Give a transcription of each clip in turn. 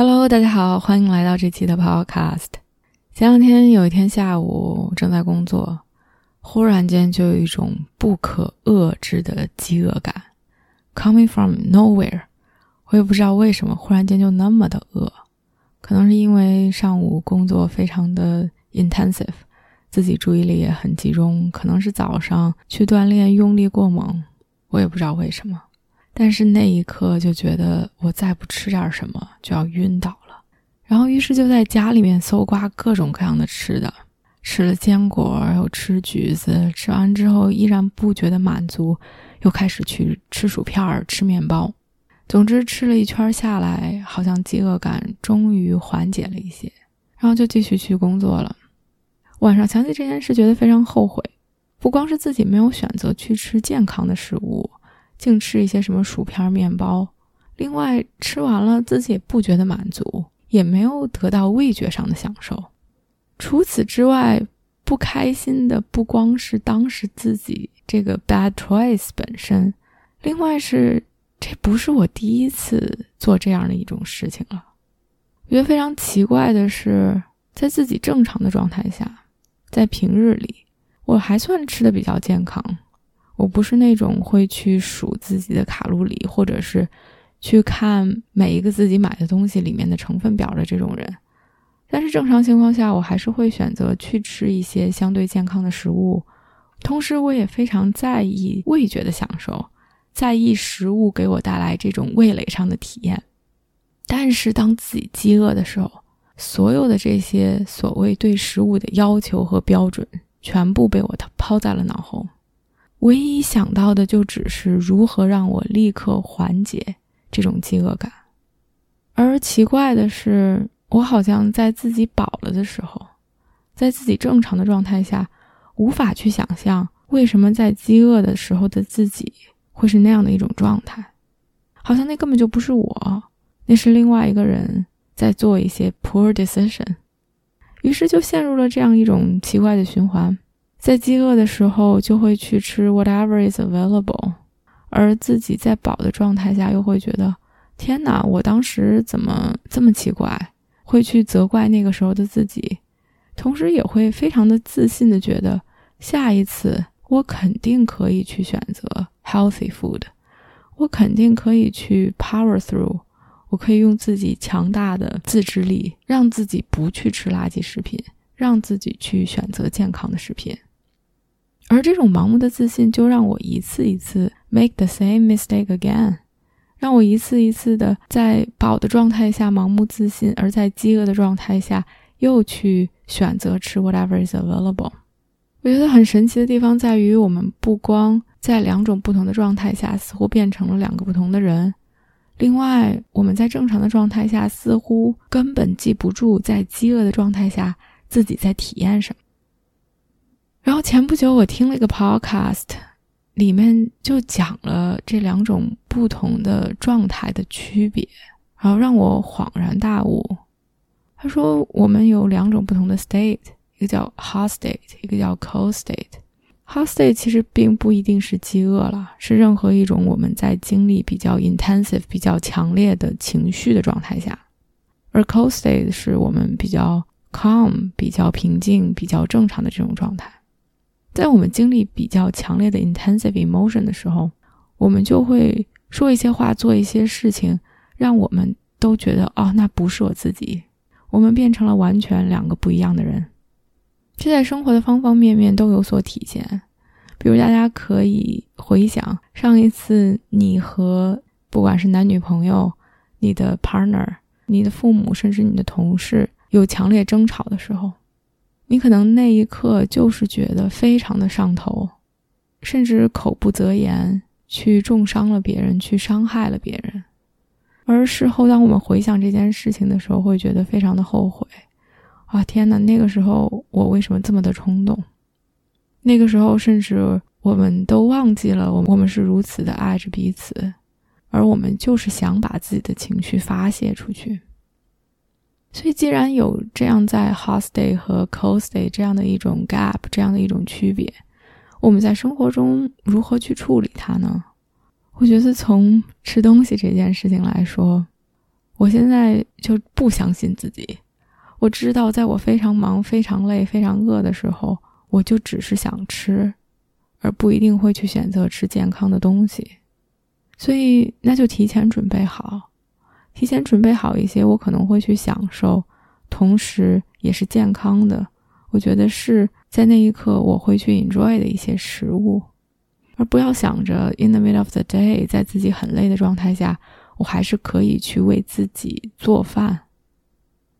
Hello，大家好，欢迎来到这期的 Podcast。前两天有一天下午正在工作，忽然间就有一种不可遏制的饥饿感，coming from nowhere。我也不知道为什么，忽然间就那么的饿，可能是因为上午工作非常的 intensive，自己注意力也很集中，可能是早上去锻炼用力过猛，我也不知道为什么。但是那一刻就觉得我再不吃点什么就要晕倒了，然后于是就在家里面搜刮各种各样的吃的，吃了坚果，又吃橘子，吃完之后依然不觉得满足，又开始去吃薯片儿、吃面包。总之吃了一圈下来，好像饥饿感终于缓解了一些，然后就继续去工作了。晚上想起这件事，觉得非常后悔，不光是自己没有选择去吃健康的食物。净吃一些什么薯片、面包，另外吃完了自己也不觉得满足，也没有得到味觉上的享受。除此之外，不开心的不光是当时自己这个 bad choice 本身，另外是这不是我第一次做这样的一种事情了。我觉得非常奇怪的是，在自己正常的状态下，在平日里，我还算吃的比较健康。我不是那种会去数自己的卡路里，或者是去看每一个自己买的东西里面的成分表的这种人。但是正常情况下，我还是会选择去吃一些相对健康的食物。同时，我也非常在意味觉的享受，在意食物给我带来这种味蕾上的体验。但是，当自己饥饿的时候，所有的这些所谓对食物的要求和标准，全部被我抛在了脑后。唯一想到的就只是如何让我立刻缓解这种饥饿感，而奇怪的是，我好像在自己饱了的时候，在自己正常的状态下，无法去想象为什么在饥饿的时候的自己会是那样的一种状态，好像那根本就不是我，那是另外一个人在做一些 poor decision，于是就陷入了这样一种奇怪的循环。在饥饿的时候，就会去吃 whatever is available，而自己在饱的状态下，又会觉得天哪，我当时怎么这么奇怪？会去责怪那个时候的自己，同时也会非常的自信的觉得，下一次我肯定可以去选择 healthy food，我肯定可以去 power through，我可以用自己强大的自制力，让自己不去吃垃圾食品，让自己去选择健康的食品。而这种盲目的自信，就让我一次一次 make the same mistake again，让我一次一次的在饱的状态下盲目自信，而在饥饿的状态下又去选择吃 whatever is available。我觉得很神奇的地方在于，我们不光在两种不同的状态下似乎变成了两个不同的人，另外我们在正常的状态下似乎根本记不住在饥饿的状态下自己在体验什么。然后前不久我听了一个 podcast，里面就讲了这两种不同的状态的区别，然后让我恍然大悟。他说我们有两种不同的 state，一个叫 hot state，一个叫 cold state。hot state 其实并不一定是饥饿了，是任何一种我们在经历比较 intensive、比较强烈的情绪的状态下，而 cold state 是我们比较 calm、比较平静、比较正常的这种状态。在我们经历比较强烈的 intensive emotion 的时候，我们就会说一些话，做一些事情，让我们都觉得哦，那不是我自己，我们变成了完全两个不一样的人。这在生活的方方面面都有所体现。比如，大家可以回想上一次你和不管是男女朋友、你的 partner、你的父母，甚至你的同事有强烈争吵的时候。你可能那一刻就是觉得非常的上头，甚至口不择言，去重伤了别人，去伤害了别人。而事后当我们回想这件事情的时候，会觉得非常的后悔。啊，天哪！那个时候我为什么这么的冲动？那个时候甚至我们都忘记了，我我们是如此的爱着彼此，而我们就是想把自己的情绪发泄出去。所以，既然有这样在 hot day 和 cold day 这样的一种 gap，这样的一种区别，我们在生活中如何去处理它呢？我觉得从吃东西这件事情来说，我现在就不相信自己。我知道，在我非常忙、非常累、非常饿的时候，我就只是想吃，而不一定会去选择吃健康的东西。所以，那就提前准备好。提前准备好一些，我可能会去享受，同时也是健康的。我觉得是在那一刻我会去 enjoy 的一些食物，而不要想着 in the middle of the day，在自己很累的状态下，我还是可以去为自己做饭。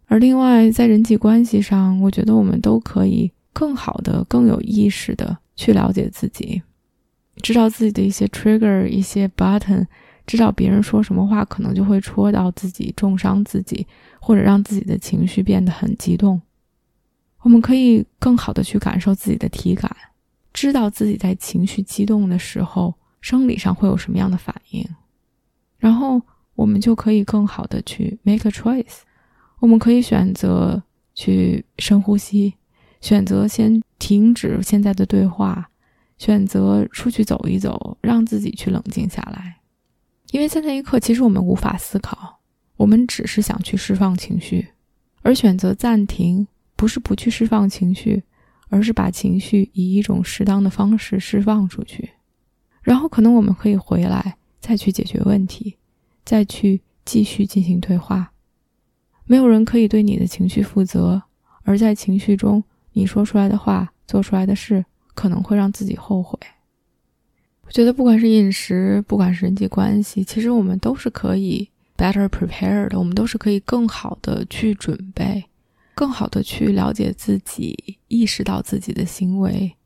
而另外，在人际关系上，我觉得我们都可以更好的、更有意识的去了解自己，知道自己的一些 trigger、一些 button。知道别人说什么话可能就会戳到自己，重伤自己，或者让自己的情绪变得很激动。我们可以更好的去感受自己的体感，知道自己在情绪激动的时候，生理上会有什么样的反应，然后我们就可以更好的去 make a choice。我们可以选择去深呼吸，选择先停止现在的对话，选择出去走一走，让自己去冷静下来。因为在那一刻，其实我们无法思考，我们只是想去释放情绪，而选择暂停，不是不去释放情绪，而是把情绪以一种适当的方式释放出去，然后可能我们可以回来再去解决问题，再去继续进行对话。没有人可以对你的情绪负责，而在情绪中，你说出来的话、做出来的事，可能会让自己后悔。我觉得，不管是饮食，不管是人际关系，其实我们都是可以 better prepared 的。我们都是可以更好的去准备，更好的去了解自己，意识到自己的行为，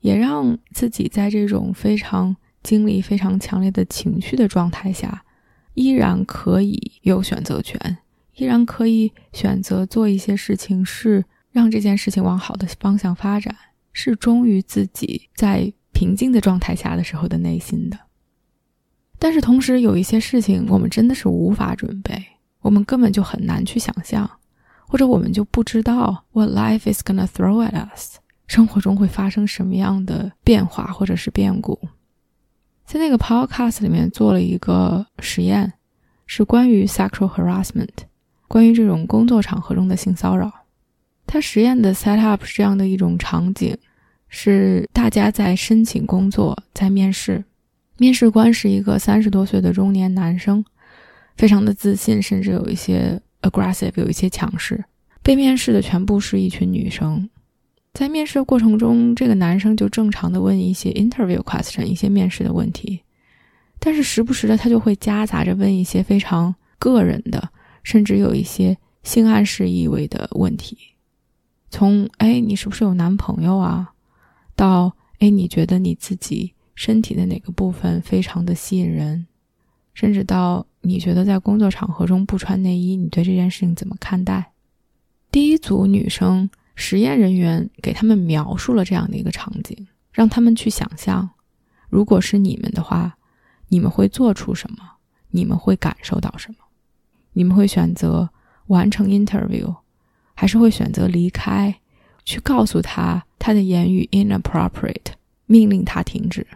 也让自己在这种非常经历非常强烈的情绪的状态下，依然可以有选择权，依然可以选择做一些事情，是让这件事情往好的方向发展，是忠于自己在。平静的状态下的时候的内心的，但是同时有一些事情我们真的是无法准备，我们根本就很难去想象，或者我们就不知道 what life is gonna throw at us，生活中会发生什么样的变化或者是变故。在那个 podcast 里面做了一个实验，是关于 sexual harassment，关于这种工作场合中的性骚扰。他实验的 set up 是这样的一种场景。是大家在申请工作，在面试，面试官是一个三十多岁的中年男生，非常的自信，甚至有一些 aggressive，有一些强势。被面试的全部是一群女生，在面试的过程中，这个男生就正常的问一些 interview question，一些面试的问题，但是时不时的他就会夹杂着问一些非常个人的，甚至有一些性暗示意味的问题，从哎，你是不是有男朋友啊？到哎，你觉得你自己身体的哪个部分非常的吸引人？甚至到你觉得在工作场合中不穿内衣，你对这件事情怎么看待？第一组女生实验人员给他们描述了这样的一个场景，让他们去想象，如果是你们的话，你们会做出什么？你们会感受到什么？你们会选择完成 interview，还是会选择离开？去告诉他他的言语 inappropriate，命令他停止。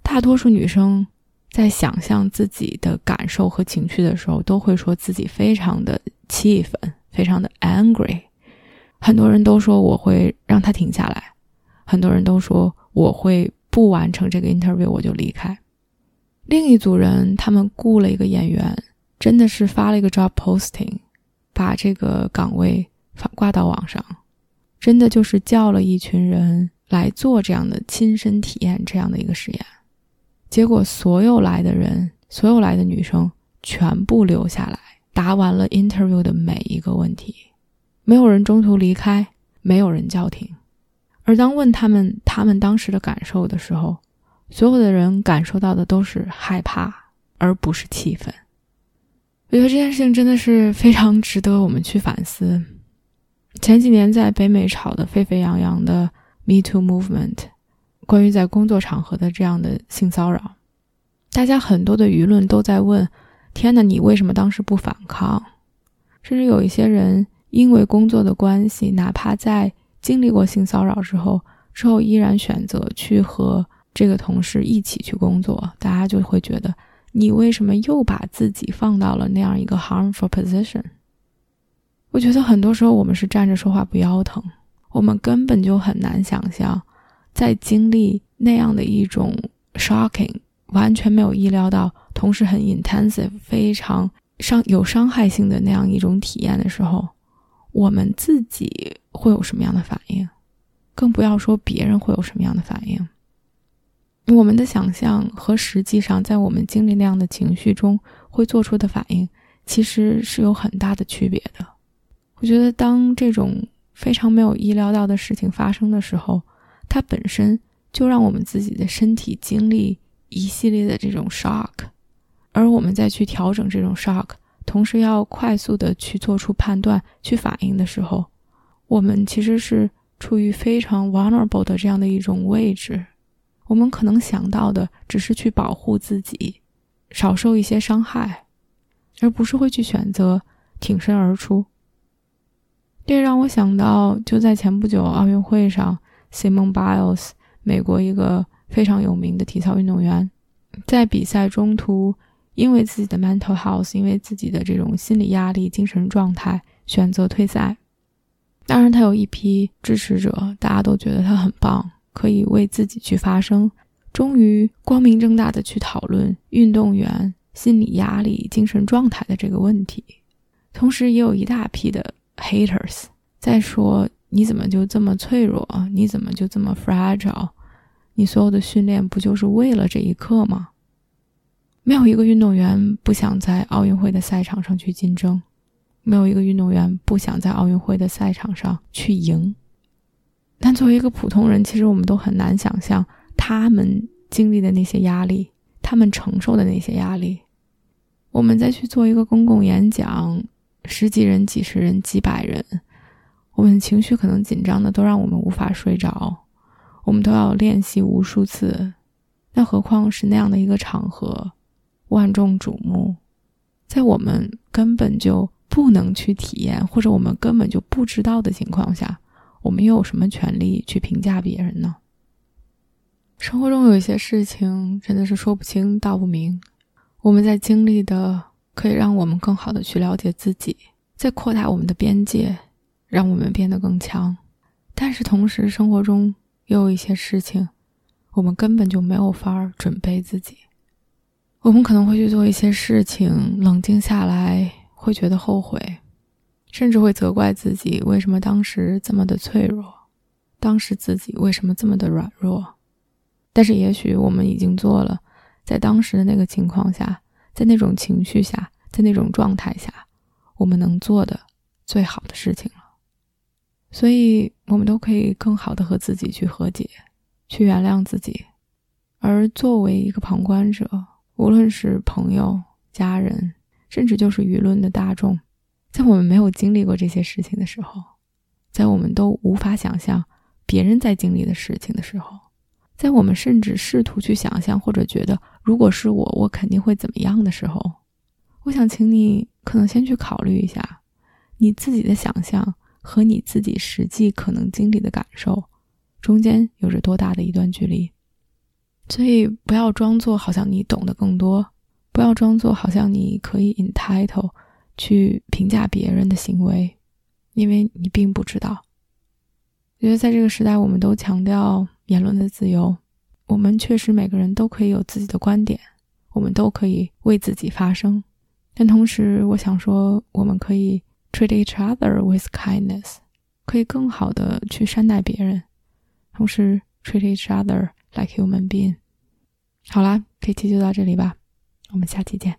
大多数女生在想象自己的感受和情绪的时候，都会说自己非常的气愤，非常的 angry。很多人都说我会让他停下来，很多人都说我会不完成这个 interview 我就离开。另一组人，他们雇了一个演员，真的是发了一个 job posting，把这个岗位发挂到网上。真的就是叫了一群人来做这样的亲身体验，这样的一个实验，结果所有来的人，所有来的女生全部留下来，答完了 interview 的每一个问题，没有人中途离开，没有人叫停。而当问他们他们当时的感受的时候，所有的人感受到的都是害怕，而不是气愤。我觉得这件事情真的是非常值得我们去反思。前几年在北美炒得沸沸扬扬的 Me Too Movement，关于在工作场合的这样的性骚扰，大家很多的舆论都在问：天哪，你为什么当时不反抗？甚至有一些人因为工作的关系，哪怕在经历过性骚扰之后，之后依然选择去和这个同事一起去工作，大家就会觉得。你为什么又把自己放到了那样一个 harmful position？我觉得很多时候我们是站着说话不腰疼，我们根本就很难想象，在经历那样的一种 shocking、完全没有意料到，同时很 intensive、非常伤有伤害性的那样一种体验的时候，我们自己会有什么样的反应？更不要说别人会有什么样的反应。我们的想象和实际上在我们经历那样的情绪中会做出的反应，其实是有很大的区别的。我觉得，当这种非常没有意料到的事情发生的时候，它本身就让我们自己的身体经历一系列的这种 shock，而我们再去调整这种 shock，同时要快速的去做出判断、去反应的时候，我们其实是处于非常 vulnerable 的这样的一种位置。我们可能想到的只是去保护自己，少受一些伤害，而不是会去选择挺身而出。这让我想到，就在前不久奥运会上，Simon Biles，美国一个非常有名的体操运动员，在比赛中途因为自己的 mental health，因为自己的这种心理压力、精神状态，选择退赛。当然，他有一批支持者，大家都觉得他很棒。可以为自己去发声，终于光明正大的去讨论运动员心理压力、精神状态的这个问题。同时，也有一大批的 haters 在说：“你怎么就这么脆弱？你怎么就这么 fragile？你所有的训练不就是为了这一刻吗？”没有一个运动员不想在奥运会的赛场上去竞争，没有一个运动员不想在奥运会的赛场上去赢。但作为一个普通人，其实我们都很难想象他们经历的那些压力，他们承受的那些压力。我们再去做一个公共演讲，十几人、几十人、几百人，我们情绪可能紧张的都让我们无法睡着，我们都要练习无数次。那何况是那样的一个场合，万众瞩目，在我们根本就不能去体验，或者我们根本就不知道的情况下。我们又有什么权利去评价别人呢？生活中有一些事情真的是说不清道不明。我们在经历的可以让我们更好的去了解自己，在扩大我们的边界，让我们变得更强。但是同时，生活中又有一些事情，我们根本就没有法儿准备自己。我们可能会去做一些事情，冷静下来会觉得后悔。甚至会责怪自己为什么当时这么的脆弱，当时自己为什么这么的软弱。但是也许我们已经做了，在当时的那个情况下，在那种情绪下，在那种状态下，我们能做的最好的事情了。所以，我们都可以更好的和自己去和解，去原谅自己。而作为一个旁观者，无论是朋友、家人，甚至就是舆论的大众。在我们没有经历过这些事情的时候，在我们都无法想象别人在经历的事情的时候，在我们甚至试图去想象或者觉得如果是我，我肯定会怎么样的时候，我想请你可能先去考虑一下，你自己的想象和你自己实际可能经历的感受中间有着多大的一段距离。所以不要装作好像你懂得更多，不要装作好像你可以 entitle。去评价别人的行为，因为你并不知道。我觉得在这个时代，我们都强调言论的自由，我们确实每个人都可以有自己的观点，我们都可以为自己发声。但同时，我想说，我们可以 treat each other with kindness，可以更好的去善待别人，同时 treat each other like human being。好啦，这期就到这里吧，我们下期见。